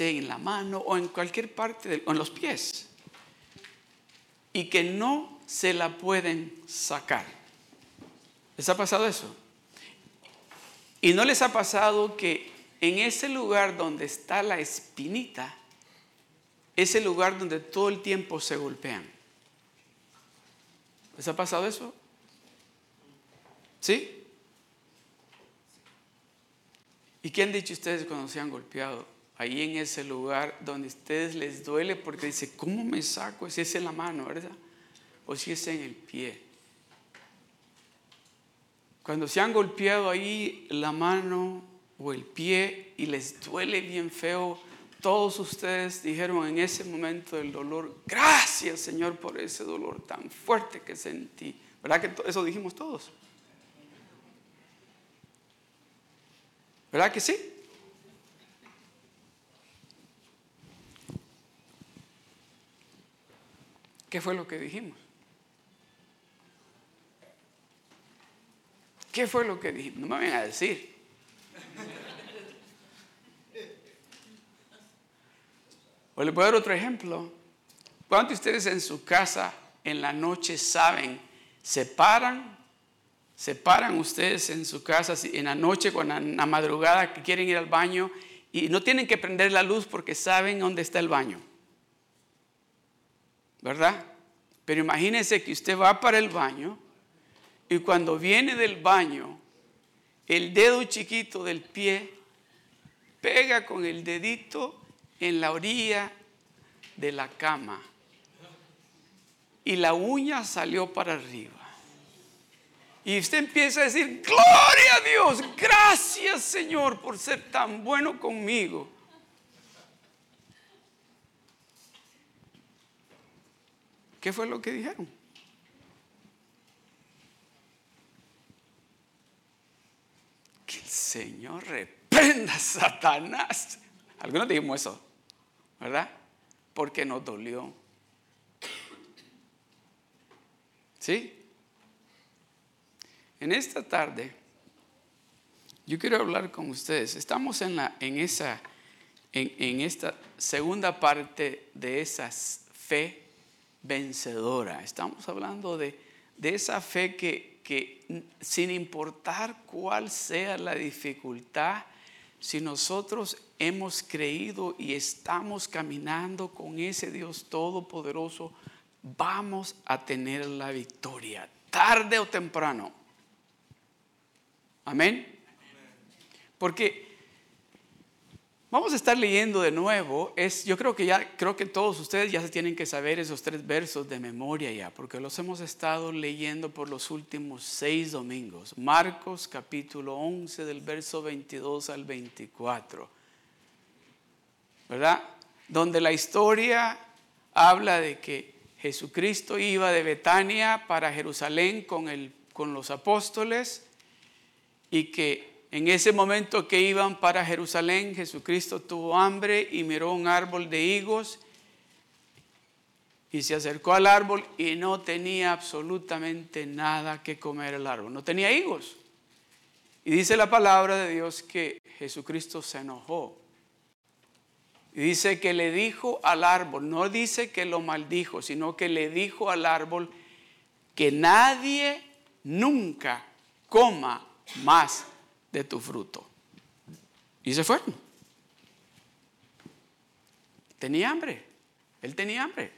en la mano o en cualquier parte, o en los pies, y que no se la pueden sacar? ¿Les ha pasado eso? ¿Y no les ha pasado que en ese lugar donde está la espinita, es el lugar donde todo el tiempo se golpean? ¿Les ha pasado eso? ¿Sí? ¿Y qué han dicho ustedes cuando se han golpeado? Ahí en ese lugar donde a ustedes les duele porque dice, ¿cómo me saco? Si es en la mano, ¿verdad? O si es en el pie. Cuando se han golpeado ahí la mano o el pie y les duele bien feo, todos ustedes dijeron en ese momento del dolor, gracias Señor por ese dolor tan fuerte que sentí. ¿Verdad que eso dijimos todos? ¿Verdad que sí? ¿Qué fue lo que dijimos? ¿Qué fue lo que dijimos? No me vayan a decir. O le puedo dar otro ejemplo. ¿Cuántos de ustedes en su casa en la noche saben, se paran, se paran ustedes en su casa en la noche, con la madrugada que quieren ir al baño y no tienen que prender la luz porque saben dónde está el baño? ¿Verdad? Pero imagínense que usted va para el baño y cuando viene del baño, el dedo chiquito del pie pega con el dedito en la orilla de la cama y la uña salió para arriba. Y usted empieza a decir, gloria a Dios, gracias Señor por ser tan bueno conmigo. ¿Qué fue lo que dijeron? Que el Señor reprenda a Satanás. Algunos dijimos eso, ¿verdad? Porque nos dolió. ¿Sí? En esta tarde, yo quiero hablar con ustedes. Estamos en, la, en, esa, en, esta segunda parte de esa fe vencedora. Estamos hablando de, de esa fe que, que sin importar cuál sea la dificultad, si nosotros hemos creído y estamos caminando con ese Dios todopoderoso, vamos a tener la victoria, tarde o temprano. Amén. Porque vamos a estar leyendo de nuevo, es, yo creo que ya, creo que todos ustedes ya se tienen que saber esos tres versos de memoria ya, porque los hemos estado leyendo por los últimos seis domingos. Marcos capítulo 11 del verso 22 al 24. ¿Verdad? Donde la historia habla de que Jesucristo iba de Betania para Jerusalén con, el, con los apóstoles y que en ese momento que iban para Jerusalén, Jesucristo tuvo hambre y miró un árbol de higos y se acercó al árbol y no tenía absolutamente nada que comer el árbol, no tenía higos. Y dice la palabra de Dios que Jesucristo se enojó y dice que le dijo al árbol, no dice que lo maldijo, sino que le dijo al árbol que nadie nunca coma más de tu fruto. Y se fueron. Tenía hambre. Él tenía hambre.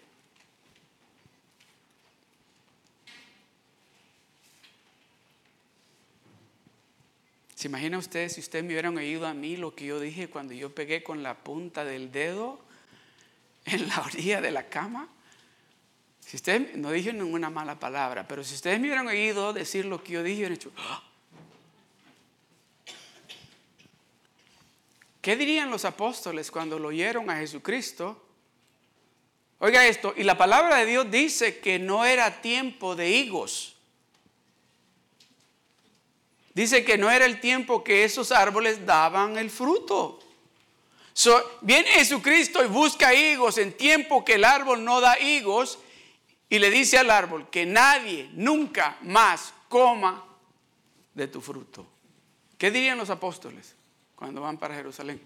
¿Se imagina usted si ustedes me hubieran oído a mí lo que yo dije cuando yo pegué con la punta del dedo en la orilla de la cama? Si ustedes no dije ninguna mala palabra, pero si ustedes me hubieran oído decir lo que yo dije, hubieran hecho, ¡Ah! ¿Qué dirían los apóstoles cuando lo oyeron a Jesucristo? Oiga esto, y la palabra de Dios dice que no era tiempo de higos. Dice que no era el tiempo que esos árboles daban el fruto. viene Jesucristo y busca higos en tiempo que el árbol no da higos y le dice al árbol que nadie nunca más coma de tu fruto. ¿Qué dirían los apóstoles? Cuando van para Jerusalén.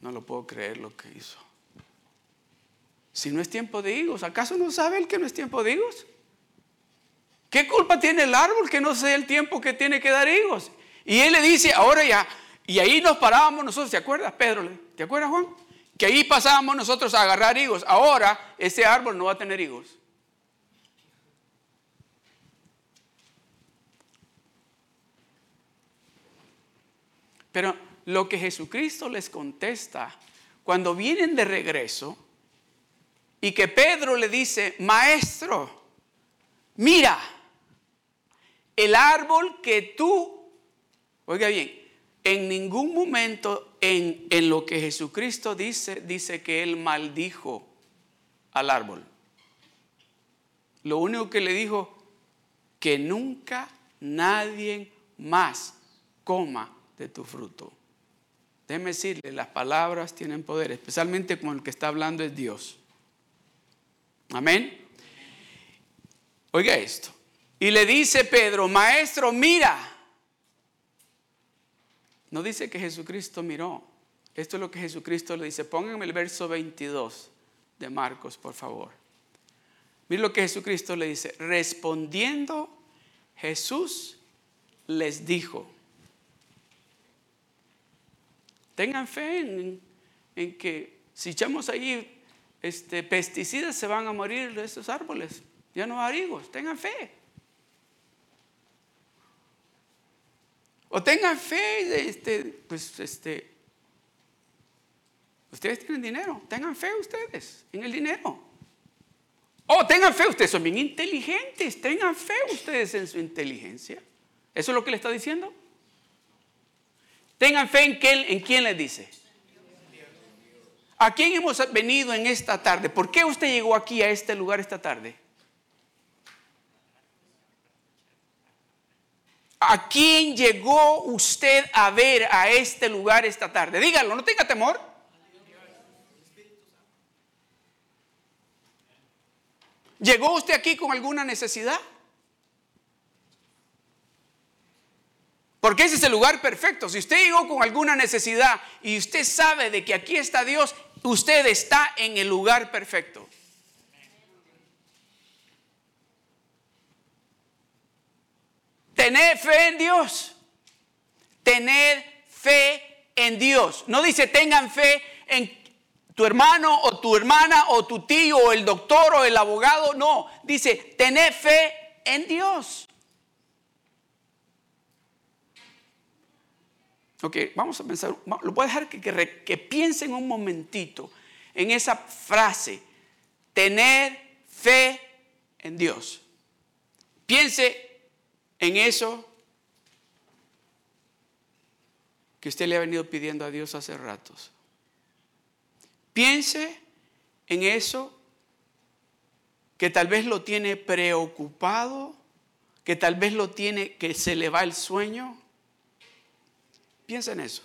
No lo puedo creer lo que hizo. Si no es tiempo de higos, ¿acaso no sabe él que no es tiempo de higos? ¿Qué culpa tiene el árbol que no sea el tiempo que tiene que dar higos? Y él le dice, ahora ya, y ahí nos parábamos nosotros, ¿te acuerdas, Pedro? ¿Te acuerdas, Juan? Que ahí pasábamos nosotros a agarrar higos. Ahora ese árbol no va a tener higos. Pero lo que Jesucristo les contesta cuando vienen de regreso y que Pedro le dice, maestro, mira, el árbol que tú, oiga bien, en ningún momento en, en, lo que Jesucristo dice, dice que él maldijo al árbol. Lo único que le dijo, que nunca nadie más coma de tu fruto. Déjeme decirle, las palabras tienen poder, especialmente cuando el que está hablando es Dios. Amén. Oiga esto. Y le dice Pedro, maestro, mira. No dice que Jesucristo miró. Esto es lo que Jesucristo le dice. Pónganme el verso 22 de Marcos, por favor. Mira lo que Jesucristo le dice. Respondiendo, Jesús les dijo. Tengan fe en, que si echamos ahí este, pesticidas se van a morir estos árboles. Ya no hay higos. Tengan fe. O tengan fe, este, pues este, ustedes tienen dinero, tengan fe ustedes en el dinero. O tengan fe, ustedes son bien inteligentes, tengan fe ustedes en su inteligencia. ¿Eso es lo que le está diciendo? Tengan fe en, quién, les dice. ¿A quién hemos venido en esta tarde? ¿Por qué usted llegó aquí a este lugar esta tarde? ¿A quién llegó usted a ver a este lugar esta tarde? Dígalo, no tenga temor. ¿Llegó usted aquí con alguna necesidad? Porque ese es el lugar perfecto. Si usted llegó con alguna necesidad y usted sabe de que aquí está Dios, usted está en el lugar perfecto. Tener fe en Dios. Tener fe en Dios. No dice tengan fe en tu hermano o tu hermana o tu tío o el doctor o el abogado. No, dice tener fe en Dios. Ok, vamos a pensar, lo voy dejar que, que, que piensen un momentito en esa frase, tener fe en Dios. Piense en eso que usted le ha venido pidiendo a Dios hace ratos. Piense en eso que tal vez lo tiene preocupado, que tal vez lo tiene, que se le va el sueño. Piensa en eso.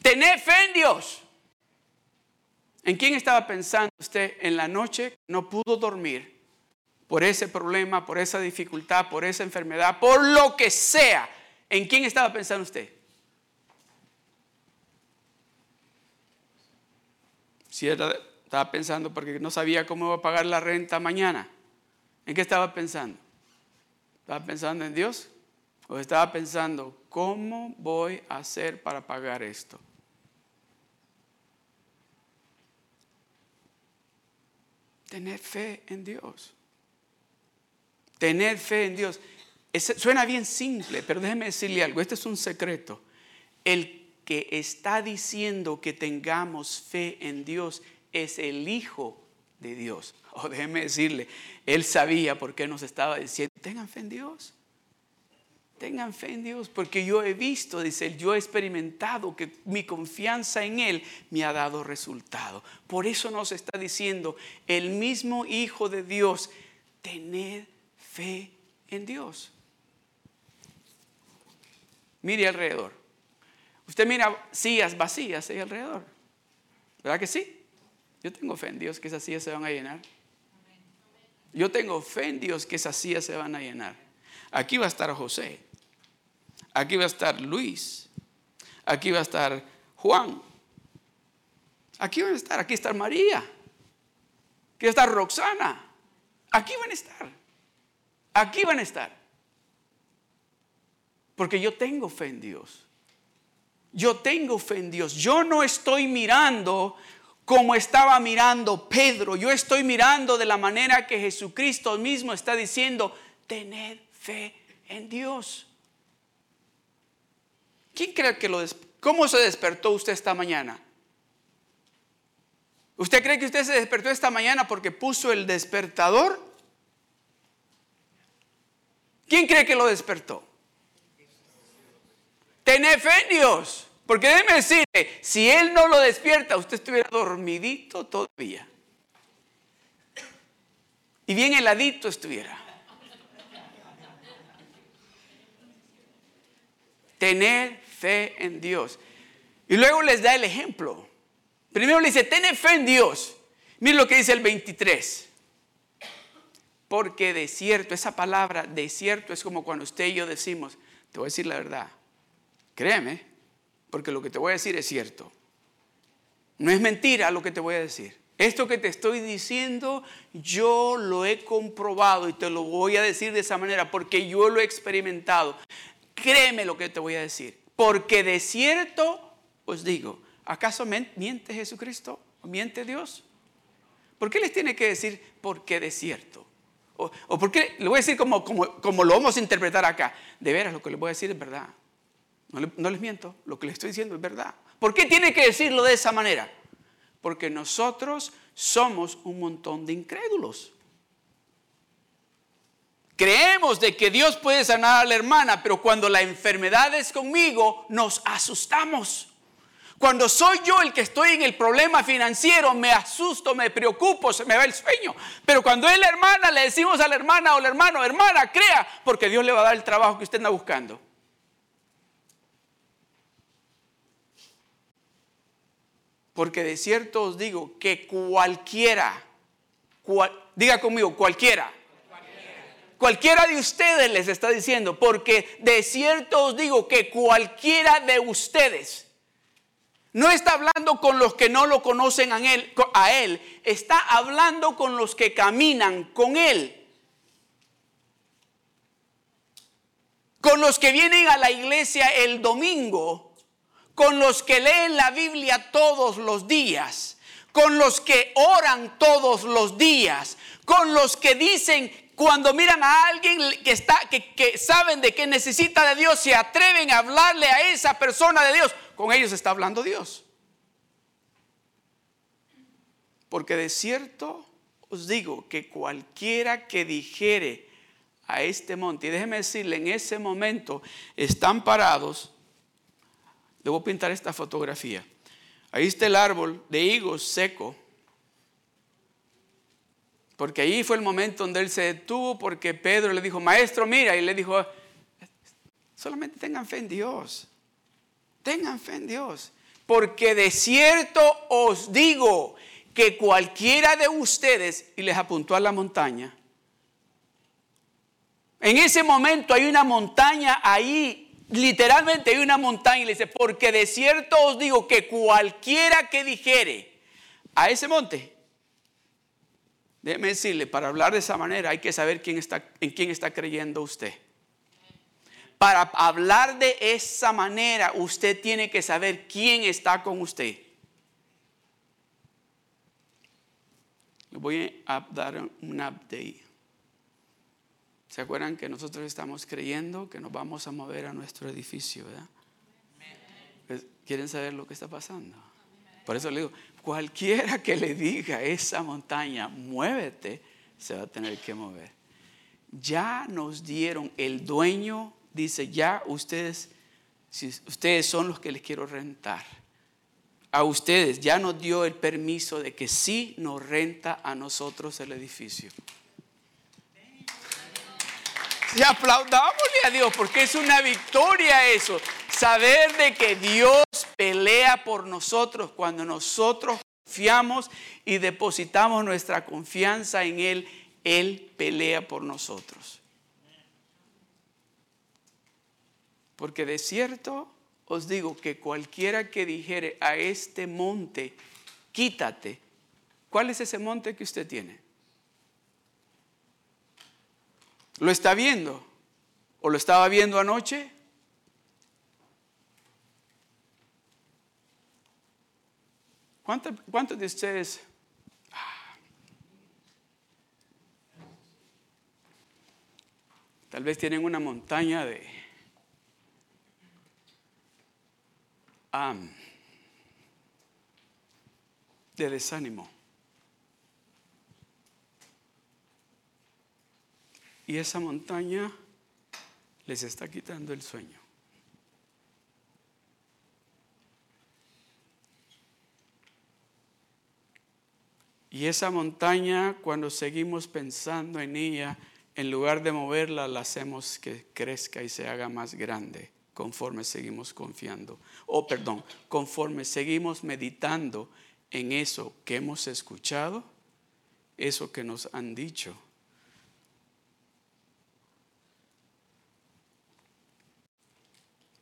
Tener fe en Dios. ¿En quién estaba pensando usted en la noche? No pudo dormir por ese problema, por esa dificultad, por esa enfermedad, por lo que sea. ¿En quién estaba pensando usted? Si estaba pensando porque no sabía cómo iba a pagar la renta mañana. ¿En qué estaba pensando? ¿Estaba pensando en Dios? ¿O estaba pensando, ¿cómo voy a hacer para pagar esto? Tener fe en Dios. Tener fe en Dios. suena bien simple, pero déjeme decirle algo. Este es un secreto. El que está diciendo que tengamos fe en Dios es el Hijo de Dios. O déjeme decirle, él sabía por qué nos estaba diciendo, tengan fe en Dios. Tengan fe en Dios, porque yo he visto, dice él, yo he experimentado que mi confianza en Él me ha dado resultado. Por eso nos está diciendo el mismo Hijo de Dios, tened fe en Dios. Mire alrededor. Usted mira sillas vacías ahí alrededor. ¿Verdad que sí? Yo tengo fe en Dios que esas sillas se van a llenar. Yo tengo fe en Dios que esas sillas se van a llenar. Aquí va a estar José. Aquí va a estar Luis. Aquí va a estar Juan. Aquí van a estar. Aquí está María. Aquí estar Roxana. Aquí van a estar. Aquí van a estar. Porque yo tengo fe en Dios. Yo tengo fe en Dios. Yo no estoy mirando como estaba mirando Pedro. Yo estoy mirando de la manera que Jesucristo mismo está diciendo, tened fe en Dios. ¿Quién cree que lo... ¿Cómo se despertó usted esta mañana? ¿Usted cree que usted se despertó esta mañana porque puso el despertador? ¿Quién cree que lo despertó? Tener fe en Dios. Porque déjeme decirle, si Él no lo despierta, usted estuviera dormidito todavía. Y bien heladito estuviera. Tener fe en Dios. Y luego les da el ejemplo. Primero le dice, ten fe en Dios. Miren lo que dice el 23. Porque de cierto, esa palabra de cierto es como cuando usted y yo decimos, te voy a decir la verdad. Créeme, porque lo que te voy a decir es cierto. No es mentira lo que te voy a decir. Esto que te estoy diciendo, yo lo he comprobado y te lo voy a decir de esa manera porque yo lo he experimentado. Créeme lo que te voy a decir. Porque de cierto os digo, ¿acaso miente Jesucristo miente Dios? ¿Por qué les tiene que decir porque de cierto? O, o por qué, le voy a decir como, como, como lo vamos a interpretar acá. De veras, lo que les voy a decir es verdad. No, les miento, lo que les estoy diciendo es verdad. ¿Por qué tiene que decirlo de esa manera? Porque nosotros somos un montón de incrédulos. Creemos de que Dios puede sanar a la hermana, pero cuando la enfermedad es conmigo, nos asustamos. Cuando soy yo el que estoy en el problema financiero, me asusto, me preocupo, se me va el sueño. Pero cuando es la hermana, le decimos a la hermana o al hermano, hermana, crea, porque Dios le va a dar el trabajo que usted anda buscando. Porque de cierto os digo que cualquiera, diga conmigo, cualquiera, cualquiera de ustedes les está diciendo, porque de cierto os digo que cualquiera de ustedes, no está hablando con los que no lo conocen a él, a él, está hablando con los que caminan con él. Con los que vienen a la iglesia el domingo con los que leen la Biblia todos los días, con los que oran todos los días, con los que dicen cuando miran a alguien que está que, saben de que necesita de Dios, se atreven a hablarle a esa persona de Dios, con ellos está hablando Dios. Porque de cierto os digo que cualquiera que dijere a este monte, y déjeme decirle, en ese momento están parados Debo pintar esta fotografía. Ahí está el árbol de higos seco. Porque ahí fue el momento donde él se detuvo porque Pedro le dijo, maestro, mira, y le dijo, solamente tengan fe en Dios. Tengan fe en Dios. Porque de cierto os digo que cualquiera de ustedes, y les apuntó a la montaña, en ese momento hay una montaña ahí literalmente hay una montaña y le dice, porque de cierto os digo que cualquiera que dijere a ese monte, déjeme decirle, para hablar de esa manera hay que saber quién está, en quién está creyendo usted. Para hablar de esa manera usted tiene que saber quién está con usted. Le voy a dar un update. ¿Se acuerdan que nosotros estamos creyendo que nos vamos a mover a nuestro edificio? ¿verdad? Pues, ¿Quieren saber lo que está pasando? Por eso le digo, cualquiera que le diga a esa montaña, muévete, se va a tener que mover. Ya nos dieron, el dueño dice, ya ustedes, si ustedes son los que les quiero rentar. A ustedes ya nos dio el permiso de que sí nos renta a nosotros el edificio. Y aplaudámosle a Dios porque es una victoria eso. Saber de que Dios pelea por nosotros cuando nosotros confiamos y depositamos nuestra confianza en Él Él pelea por nosotros. Porque de cierto os digo que cualquiera que dijere a este monte, quítate. ¿Cuál es ese monte que usted tiene? ¿Lo está viendo? ¿O lo estaba viendo anoche? ¿Cuántos, de ustedes tal vez tienen una montaña de de desánimo? Y esa montaña les está quitando el sueño. Y esa montaña, cuando seguimos pensando en ella, en lugar de moverla, la hacemos que crezca y se haga más grande conforme seguimos confiando. O oh, perdón, conforme seguimos meditando en eso que hemos escuchado, eso que nos han dicho.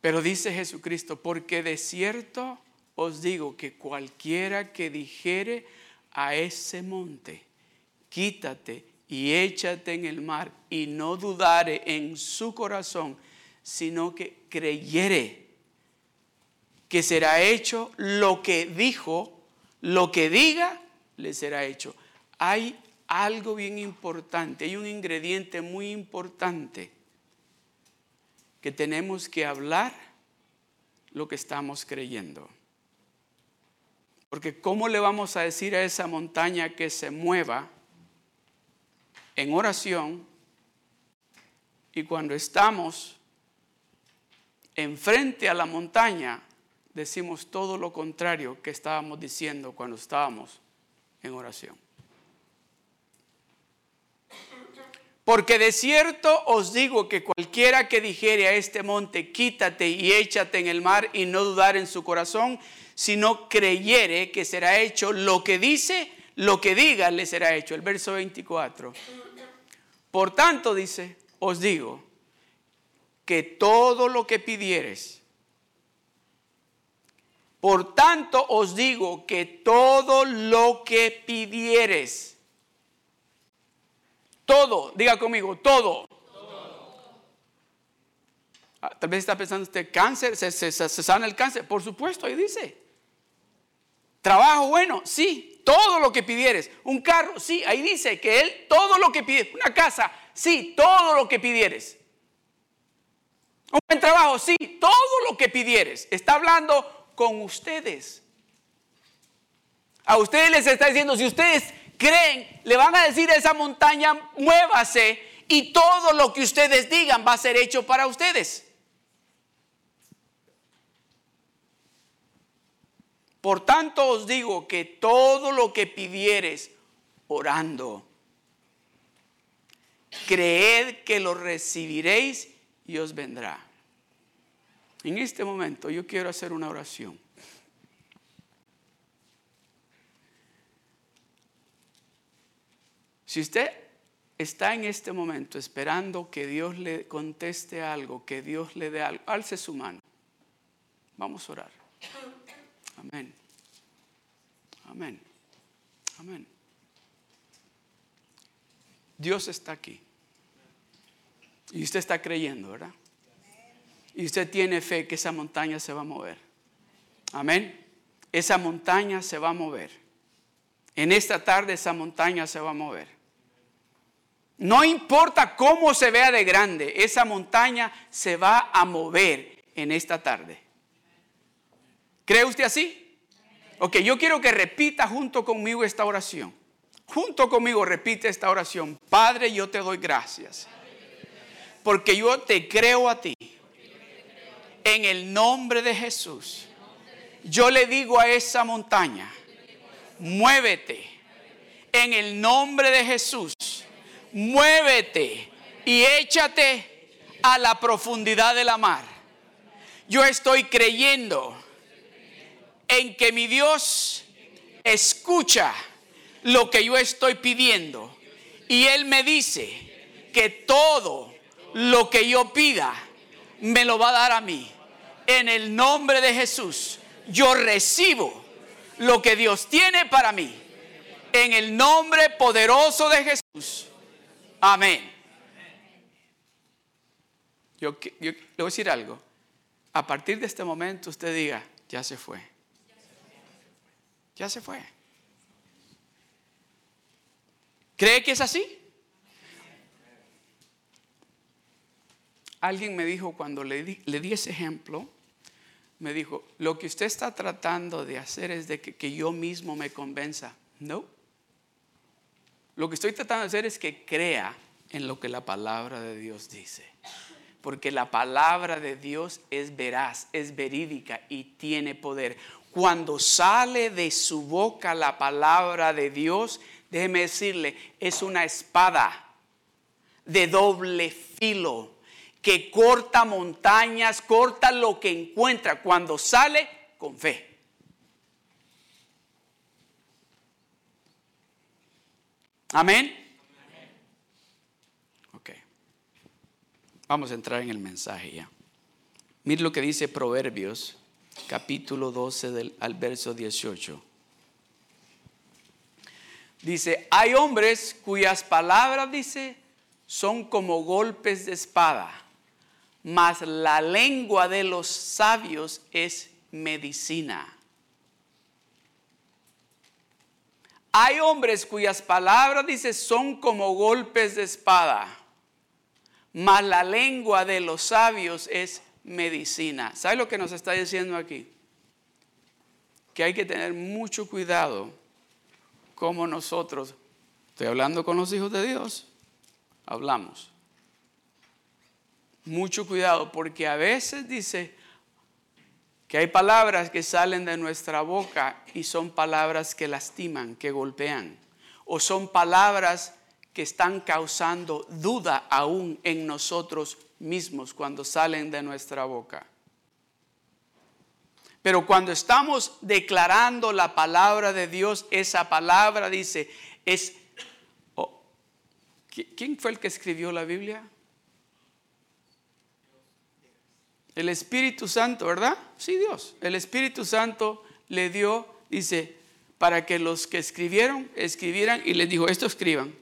Pero dice Jesucristo, porque de cierto os digo que cualquiera que dijere a ese monte, quítate y échate en el mar y no dudare en su corazón, sino que creyere que será hecho lo que dijo, lo que diga, le será hecho. Hay algo bien importante, hay un ingrediente muy importante que tenemos que hablar lo que estamos creyendo. Porque ¿cómo le vamos a decir a esa montaña que se mueva en oración y cuando estamos enfrente a la montaña decimos todo lo contrario que estábamos diciendo cuando estábamos en oración? Porque de cierto os digo que cualquiera que dijere a este monte, quítate y échate en el mar y no dudar en su corazón, sino creyere que será hecho lo que dice, lo que diga le será hecho. El verso 24. Por tanto, dice, os digo que todo lo que pidieres, por tanto os digo que todo lo que pidieres, todo, diga conmigo, todo. Ah, tal vez está pensando usted, cáncer, se, se, sana el cáncer. Por supuesto, ahí dice. Trabajo bueno, sí, todo lo que pidieres. Un carro, sí, ahí dice que él, todo lo que pide. Una casa, sí, todo lo que pidieres. Un buen trabajo, sí, todo lo que pidieres. Está hablando con ustedes. A ustedes les está diciendo, si ustedes creen, le van a decir a esa montaña, muévase y todo lo que ustedes digan va a ser hecho para ustedes. Por tanto os digo que todo lo que pidieres orando, creed que lo recibiréis y os vendrá. En este momento yo quiero hacer una oración. Si usted está en este momento esperando que Dios le conteste algo, que Dios le dé algo, alce su mano. Vamos a orar. Amén. Amén. Amén. Dios está aquí. Y usted está creyendo, ¿verdad? Y usted tiene fe que esa montaña se va a mover. Amén. Esa montaña se va a mover. En esta tarde esa montaña se va a mover. No importa cómo se vea de grande, esa montaña se va a mover en esta tarde. ¿Cree usted así? Ok, yo quiero que repita junto conmigo esta oración. Junto conmigo repite esta oración. Padre, yo te doy gracias. Porque yo te creo a ti. En el nombre de Jesús. Yo le digo a esa montaña, muévete. En el nombre de Jesús muévete y échate a la profundidad de la mar. Yo estoy creyendo en que mi Dios escucha lo que yo estoy pidiendo Y Él me dice que todo lo que yo pida me lo va a dar a mí. En el nombre de Jesús, yo recibo lo que Dios tiene para mí. En el nombre poderoso de Jesús. Amén. Yo, le voy a decir algo. A partir de este momento usted diga, ya se fue. Ya se fue. ¿Cree que es así? Alguien me dijo cuando le di, le di, ese ejemplo, me dijo, lo que usted está tratando de hacer es de que, que yo mismo me convenza. No. Lo que estoy tratando de hacer es que crea en lo que la palabra de Dios dice. Porque la palabra de Dios es veraz, es verídica y tiene poder. Cuando sale de su boca la palabra de Dios, déjeme decirle, es una espada de doble filo que corta montañas, corta lo que encuentra cuando sale con fe. Amén. Ok. Vamos a entrar en el mensaje ya. Mire lo que dice Proverbios, capítulo 12 del, al verso 18. Dice, hay hombres cuyas palabras, dice, son como golpes de espada, mas la lengua de los sabios es medicina. Hay hombres cuyas palabras, dice, son como golpes de espada, mas la lengua de los sabios es medicina. ¿Sabe lo que nos está diciendo aquí? Que hay que tener mucho cuidado como nosotros, estoy hablando con los hijos de Dios, hablamos. Mucho cuidado porque a veces dice, que hay palabras que salen de nuestra boca y son palabras que lastiman, que golpean, o son palabras que están causando duda aún en nosotros mismos cuando salen de nuestra boca. Pero cuando estamos declarando la palabra de Dios, esa palabra dice, es... Oh, ¿Quién fue el que escribió la Biblia? El Espíritu Santo, ¿verdad? Sí, Dios. El Espíritu Santo le dio, dice, para que los que escribieron, escribieran y les dijo, esto escriban.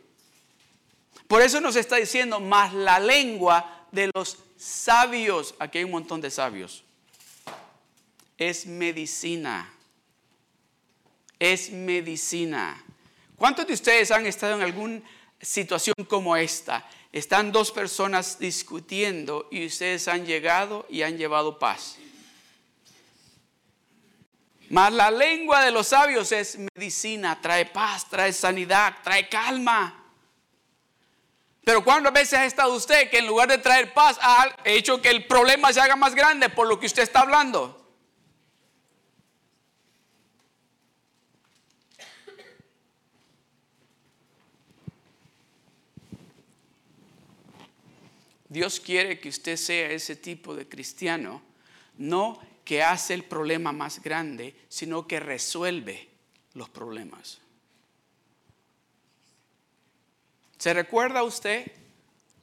Por eso nos está diciendo, más la lengua de los sabios, aquí hay un montón de sabios, es medicina. Es medicina. ¿Cuántos de ustedes han estado en alguna situación como esta? Están dos personas discutiendo y ustedes han llegado y han llevado paz. Mas la lengua de los sabios es medicina, trae paz, trae sanidad, trae calma. Pero ¿cuántas veces ha estado usted que en lugar de traer paz ha hecho que el problema se haga más grande por lo que usted está hablando? Dios quiere que usted sea ese tipo de cristiano, no que hace el problema más grande, sino que resuelve los problemas. ¿Se recuerda usted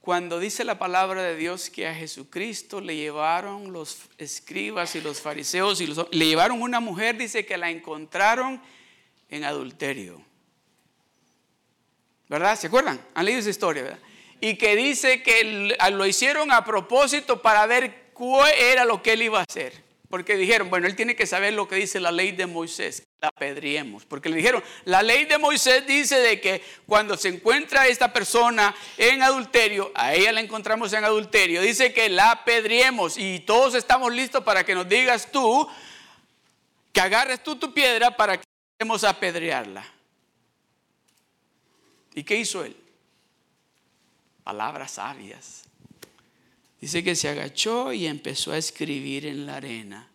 cuando dice la palabra de Dios que a Jesucristo le llevaron los escribas y los fariseos y le llevaron una mujer, dice que la encontraron en adulterio? ¿Verdad? ¿Se acuerdan? Han leído esa historia, ¿verdad? Y que dice que lo hicieron a propósito para ver cuál era lo que él iba a hacer. Porque dijeron, bueno, él tiene que saber lo que dice la ley de Moisés, la apedriemos. Porque le dijeron, la ley de Moisés dice de que cuando se encuentra esta persona en adulterio, a ella la encontramos en adulterio, dice que la apedriemos y todos estamos listos para que nos digas tú, que agarres tú tu piedra para que a apedrearla. ¿Y qué hizo él? Palabras sabias. Dice que se agachó y empezó a escribir en la arena.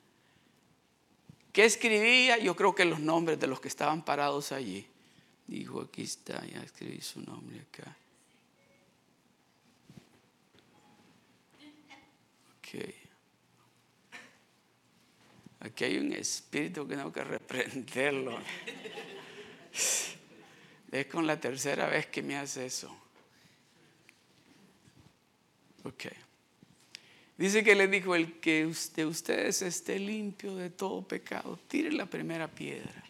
¿Qué escribía? Yo creo que los nombres de los que estaban parados allí. Dijo, aquí está, ya escribí su nombre acá. Ok. Aquí hay un espíritu que tengo que reprenderlo. Es con la tercera vez que me hace eso. Ok. Dice que le dijo, el que de ustedes esté limpio de todo pecado, tire la primera piedra.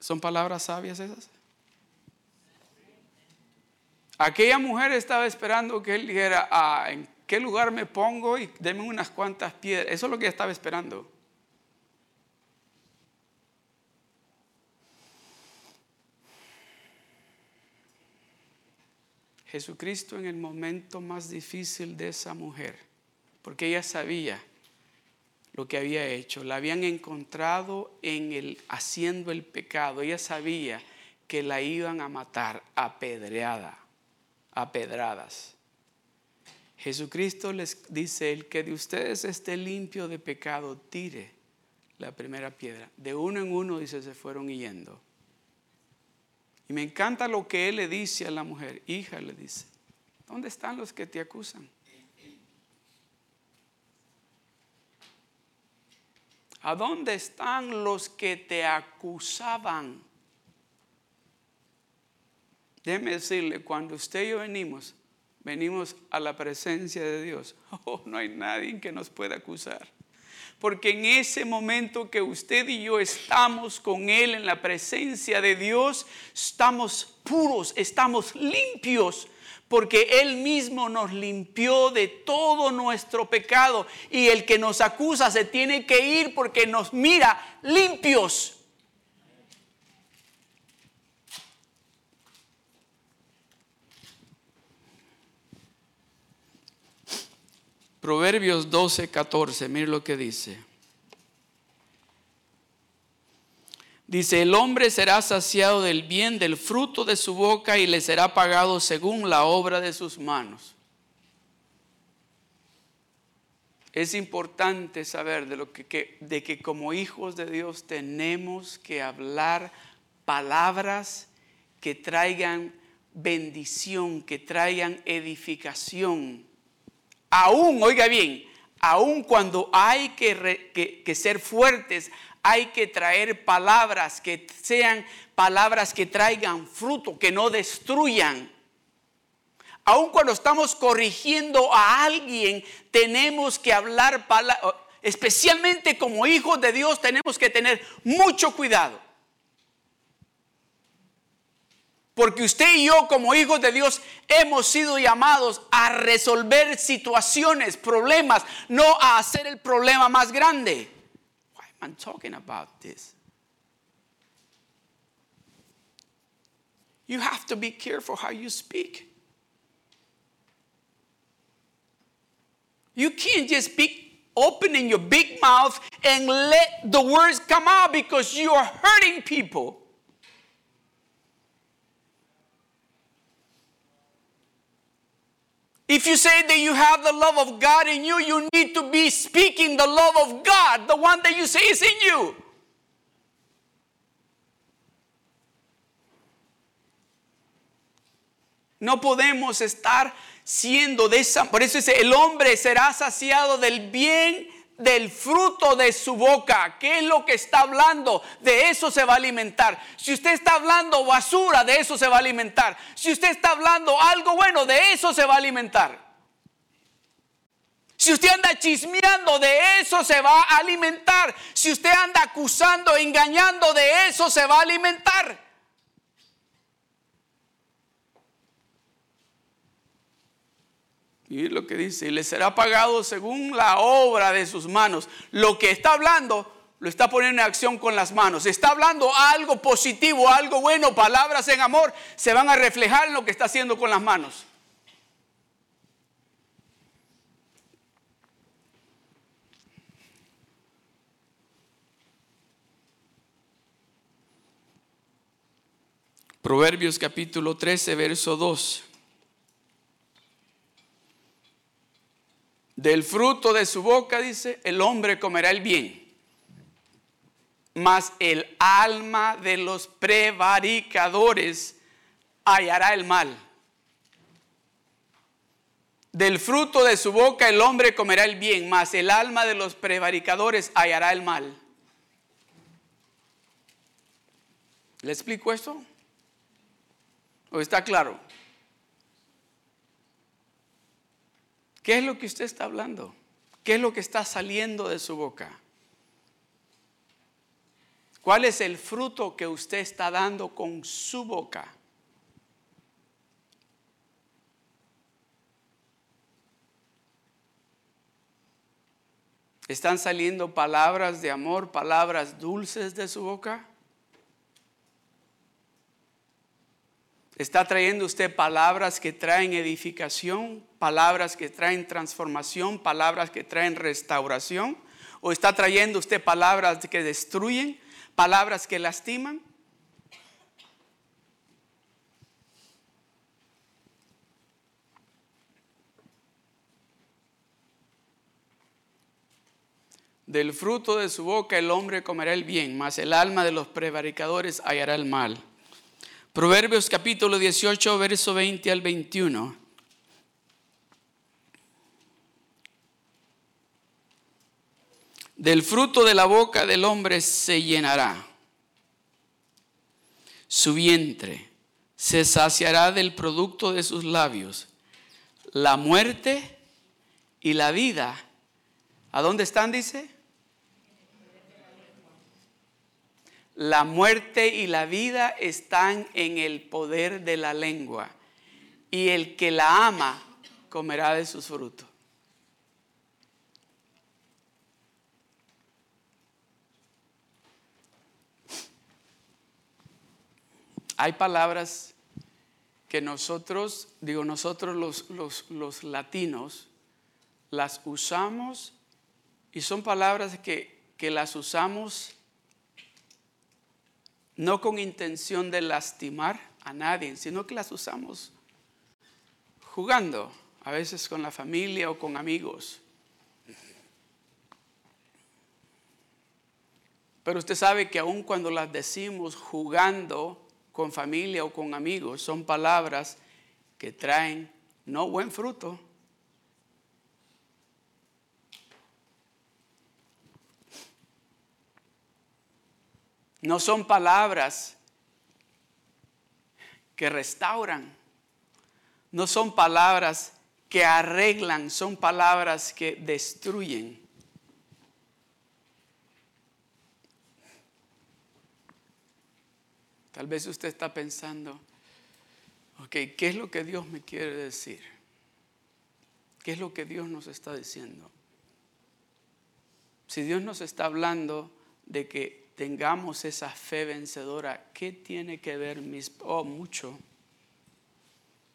¿Son palabras sabias esas? Aquella mujer estaba esperando que él dijera, ah, ¿en qué lugar me pongo? Y deme unas cuantas piedras. Eso es lo que estaba esperando. Jesucristo en el momento más difícil de esa mujer, porque ella sabía lo que había hecho, la habían encontrado en el haciendo el pecado, ella sabía que la iban a matar apedreada, a pedradas. Jesucristo les dice, el que de ustedes esté limpio de pecado, tire la primera piedra. De uno en uno, dice, se fueron yendo. Y me encanta lo que él le dice a la mujer. Hija, le dice, ¿dónde están los que te acusan? ¿A dónde están los que te acusaban? Déjeme decirle, cuando usted y yo venimos, venimos a la presencia de Dios, oh, no hay nadie que nos pueda acusar porque en ese momento que usted y yo estamos con Él en la presencia de Dios, estamos puros, estamos limpios, porque Él mismo nos limpió de todo nuestro pecado y el que nos acusa se tiene que ir porque nos mira limpios. Proverbios 12, 14, mire lo que dice. Dice, el hombre será saciado del bien del fruto de su boca y le será pagado según la obra de sus manos. Es importante saber de, lo que, de que como hijos de Dios tenemos que hablar palabras que traigan bendición, que traigan edificación aún, oiga bien, aún cuando hay que, que, ser fuertes, hay que traer palabras que sean palabras que traigan fruto, que no destruyan. Aún cuando estamos corrigiendo a alguien, tenemos que hablar especialmente como hijos de Dios, tenemos que tener mucho cuidado. Porque usted y yo como hijos de Dios hemos sido llamados a resolver situaciones, problemas, no a hacer el problema más grande. Why am I talking about this? You have to be careful how you speak. You can't just speak opening your big mouth and let the words come out because you are hurting people. If you say that you have the love of God in you, you need to be speaking the love of God, the one that you say is in you. No podemos estar siendo de esa. Por eso dice: el hombre será saciado del bien del fruto de su boca. ¿Qué es lo que está hablando? De eso se va a alimentar. Si usted está hablando basura, de eso se va a alimentar. Si usted está hablando algo bueno, de eso se va a alimentar. Si usted anda chismeando, de eso se va a alimentar. Si usted anda acusando, engañando, de eso se va a alimentar. Y lo que dice, y le será pagado según la obra de sus manos. Lo que está hablando lo está poniendo en acción con las manos. Está hablando algo positivo, algo bueno, palabras en amor, se van a reflejar en lo que está haciendo con las manos. Proverbios capítulo 13, verso 2. Del fruto de su boca, dice, el hombre comerá el bien, mas el alma de los prevaricadores hallará el mal. Del fruto de su boca el hombre comerá el bien, mas el alma de los prevaricadores hallará el mal. ¿Le explico esto? ¿O está claro? ¿Qué es lo que usted está hablando? ¿Qué es lo que está saliendo de su boca? ¿Cuál es el fruto que usted está dando con su boca? ¿Están saliendo palabras de amor, palabras dulces de su boca? ¿Está trayendo usted palabras que traen edificación, palabras que traen transformación, palabras que traen restauración? ¿O está trayendo usted palabras que destruyen, palabras que lastiman? Del fruto de su boca el hombre comerá el bien, mas el alma de los prevaricadores hallará el mal. Proverbios capítulo 18, verso 20 al 21. Del fruto de la boca del hombre se llenará. Su vientre se saciará del producto de sus labios. La muerte y la vida. ¿A dónde están, dice? La muerte y la vida están en el poder de la lengua, y el que la ama comerá de sus frutos. Hay palabras que nosotros, digo nosotros los, los, latinos, las usamos y son palabras que, que las usamos no con intención de lastimar a nadie, sino que las usamos jugando, a veces con la familia o con amigos. Pero usted sabe que aun cuando las decimos jugando con familia o con amigos, son palabras que traen no buen fruto, No son palabras que restauran. No son palabras que arreglan, son palabras que destruyen. Tal vez usted está pensando, ok, ¿qué es lo que Dios me quiere decir? ¿Qué es lo que Dios nos está diciendo? Si Dios nos está hablando de que tengamos esa fe vencedora. ¿Qué tiene que ver mis... Oh, mucho,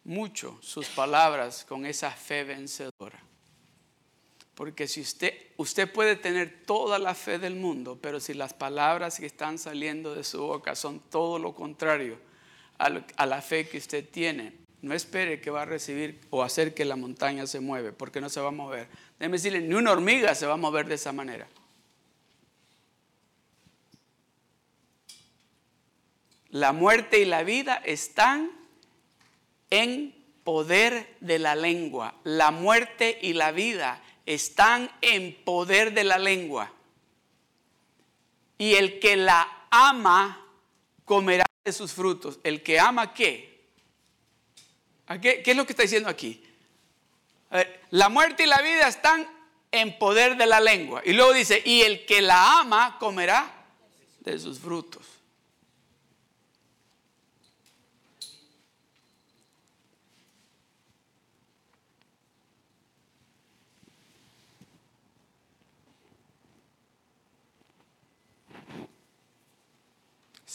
mucho sus palabras con esa fe vencedora. Porque si usted, usted puede tener toda la fe del mundo, pero si las palabras que están saliendo de su boca son todo lo contrario a, la fe que usted tiene, no espere que va a recibir o hacer que la montaña se mueve, porque no se va a mover. Déjeme decirle, ni una hormiga se va a mover de esa manera. La muerte y la vida están en poder de la lengua. La muerte y la vida están en poder de la lengua. Y el que la ama comerá de sus frutos. ¿El que ama qué? qué? ¿Qué es lo que está diciendo aquí? la muerte y la vida están en poder de la lengua. Y luego dice, y el que la ama comerá de sus frutos.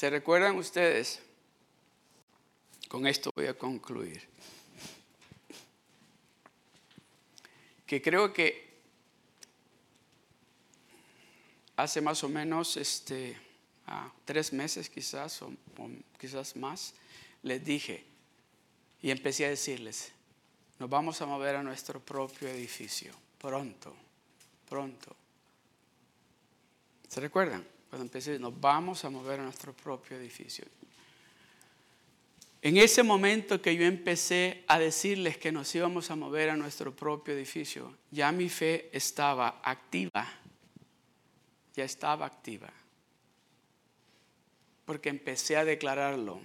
¿Se recuerdan ustedes? Con esto voy a concluir. Que creo que hace más o menos este, ah, tres meses quizás o, o quizás más, les dije y empecé a decirles, nos vamos a mover a nuestro propio edificio, pronto, pronto. ¿Se recuerdan? Cuando empecé, nos vamos a mover a nuestro propio edificio. En ese momento que yo empecé a decirles que nos íbamos a mover a nuestro propio edificio, ya mi fe estaba activa, ya estaba activa. porque empecé a declararlo.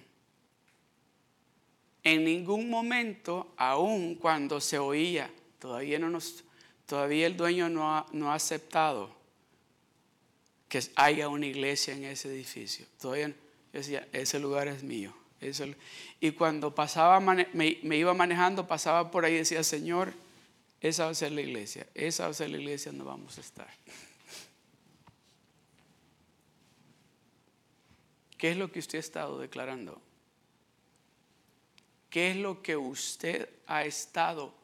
En ningún momento, aun cuando se oía, todavía, no nos, todavía el dueño no ha, no ha aceptado que haya una iglesia en ese edificio. Todavía yo decía, ese lugar es mío. y cuando pasaba, me, me, iba manejando, pasaba por ahí y decía, Señor, esa va a ser la iglesia, esa va a ser la iglesia donde vamos a estar. ¿Qué es lo que usted ha estado declarando? ¿Qué es lo que usted ha estado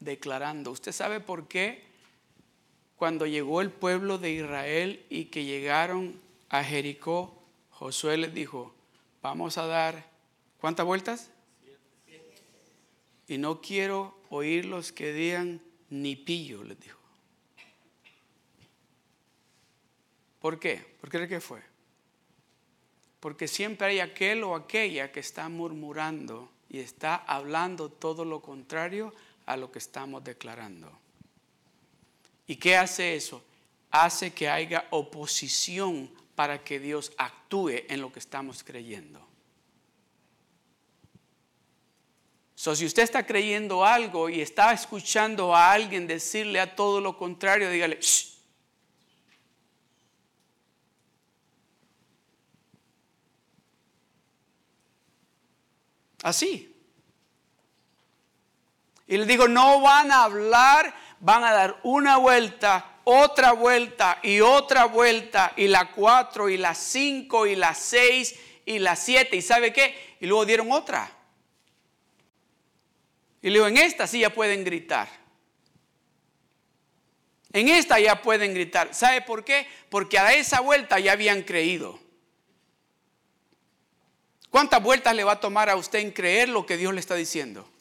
declarando? ¿Usted sabe por qué? Cuando llegó el pueblo de Israel y que llegaron a Jericó, Josué les dijo, vamos a dar, ¿cuántas vueltas? Y no quiero oír los que digan ni pillo, les dijo. ¿Por qué? ¿Por qué fue? Porque siempre hay aquel o aquella que está murmurando y está hablando todo lo contrario a lo que estamos declarando. ¿Y qué hace eso? Hace que haya oposición para que Dios actúe en lo que estamos creyendo. So, si usted está creyendo algo y está escuchando a alguien decirle a todo lo contrario, dígale, Así. Y le digo, no van a hablar, van a dar una vuelta, otra vuelta y otra vuelta, y la cuatro, y la cinco, y la seis, y la siete, y sabe qué? Y luego dieron otra. Y le digo, en esta sí ya pueden gritar. En esta ya pueden gritar. ¿Sabe por qué? Porque a esa vuelta ya habían creído. ¿Cuántas vueltas le va a tomar a usted en creer lo que Dios le está diciendo?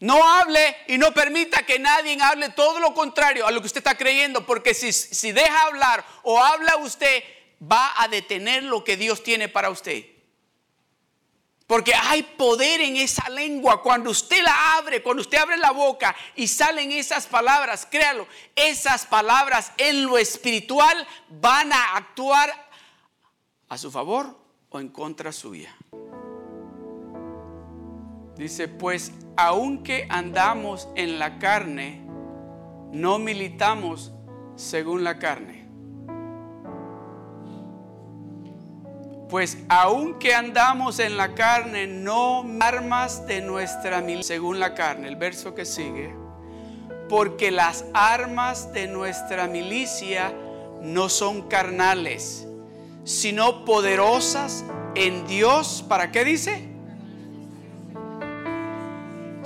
No hable y no permita que nadie hable todo lo contrario a lo que usted está creyendo, porque si, si deja hablar o habla usted, va a detener lo que Dios tiene para usted. Porque hay poder en esa lengua. Cuando usted la abre, cuando usted abre la boca y salen esas palabras, créalo, esas palabras en lo espiritual van a actuar a su favor o en contra suya. Dice, pues aunque andamos en la carne, no militamos según la carne. Pues aunque andamos en la carne, no armas de nuestra milicia según la carne. El verso que sigue. Porque las armas de nuestra milicia no son carnales sino poderosas en Dios. ¿Para qué dice?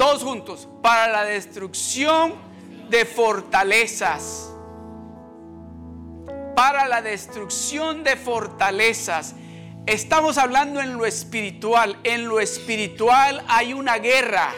Todos juntos, para la destrucción de fortalezas. Para la destrucción de fortalezas. Estamos hablando en lo espiritual. En lo espiritual hay una guerra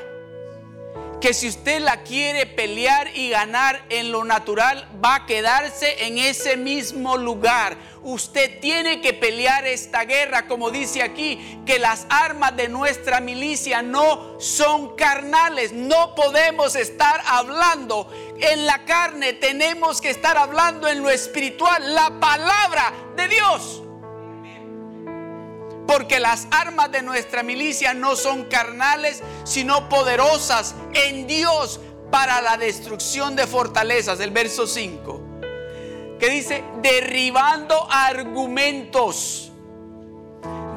que si usted la quiere pelear y ganar en lo natural, va a quedarse en ese mismo lugar. Usted tiene que pelear esta guerra, como dice aquí, que las armas de nuestra milicia no son carnales. No podemos estar hablando en la carne, tenemos que estar hablando en lo espiritual, la palabra de Dios. Porque las armas de nuestra milicia no son carnales, sino poderosas en Dios para la destrucción de fortalezas. El verso 5. Que dice, derribando argumentos.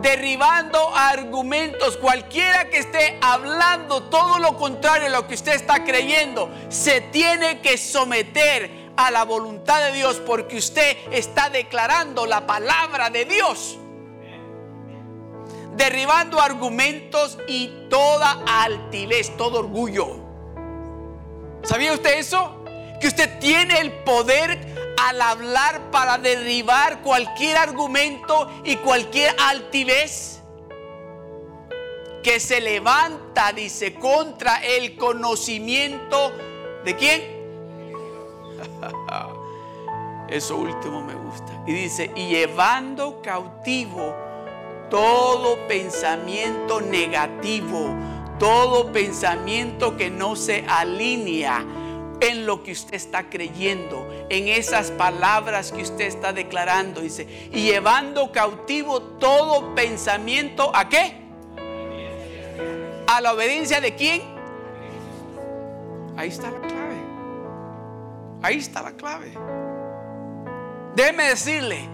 Derribando argumentos. Cualquiera que esté hablando todo lo contrario a lo que usted está creyendo, se tiene que someter a la voluntad de Dios porque usted está declarando la palabra de Dios derribando argumentos y toda altivez, todo orgullo. ¿Sabía usted eso? Que usted tiene el poder al hablar para derribar cualquier argumento y cualquier altivez que se levanta, dice, contra el conocimiento de quién? Eso último me gusta. Y dice, y llevando cautivo todo pensamiento negativo, todo pensamiento que no se alinea en lo que usted está creyendo, en esas palabras que usted está declarando, dice, y llevando cautivo todo pensamiento a qué? A la obediencia de quién? Ahí está la clave. Ahí está la clave. Déjeme decirle,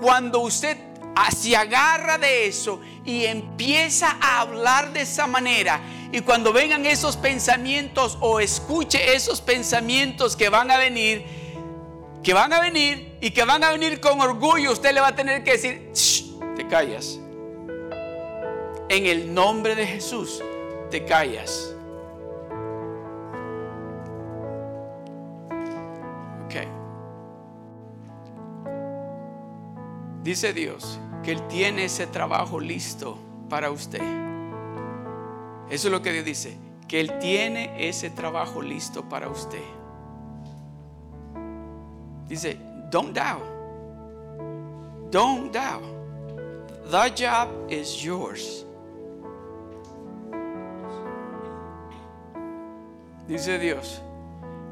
cuando usted se agarra de eso y empieza a hablar de esa manera, y cuando vengan esos pensamientos o escuche esos pensamientos que van a venir, que van a venir y que van a venir con orgullo, usted le va a tener que decir, te callas. En el nombre de Jesús, te callas. Dice Dios que Él tiene ese trabajo listo para usted. Eso es lo que Dios dice, que Él tiene ese trabajo listo para usted. Dice, don't doubt. Don't doubt. The job is yours. Dice Dios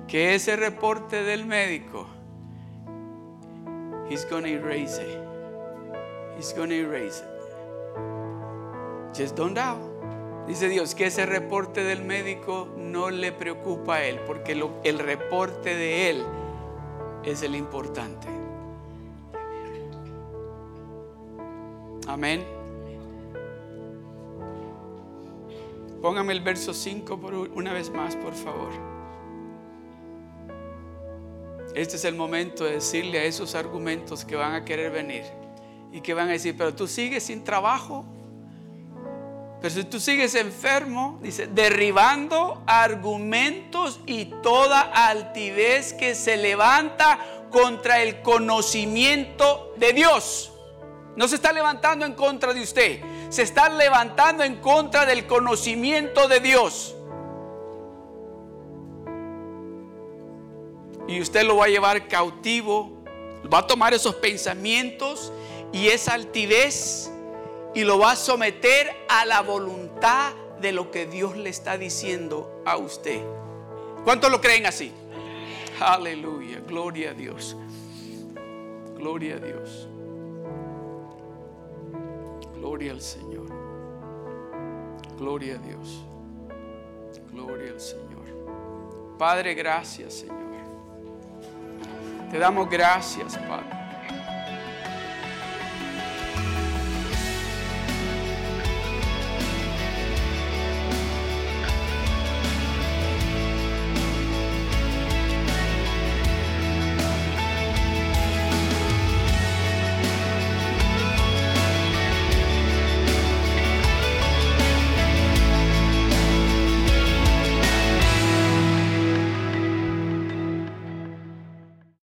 que ese reporte del médico, He's going to erase it. He's erase it. Just don't doubt. Dice Dios que ese reporte del médico no le preocupa a él, porque el reporte de él es el importante. Amén. Póngame el verso 5 por una vez más, por favor. Este es el momento de decirle a esos argumentos que van a querer venir y que van a decir, pero tú sigues sin trabajo. Pero si tú sigues enfermo, dice, derribando argumentos y toda altivez que se levanta contra el conocimiento de Dios. No se está levantando en contra de usted, se está levantando en contra del conocimiento de Dios. Y usted lo va a llevar cautivo, va a tomar esos pensamientos y esa altivez y lo va a someter a la voluntad de lo que Dios le está diciendo a usted. ¿Cuántos lo creen así? Aleluya, gloria a Dios. Gloria a Dios. Gloria al Señor. Gloria a Dios. Gloria al Señor. Padre, gracias, Señor. Te damos gracias, Padre.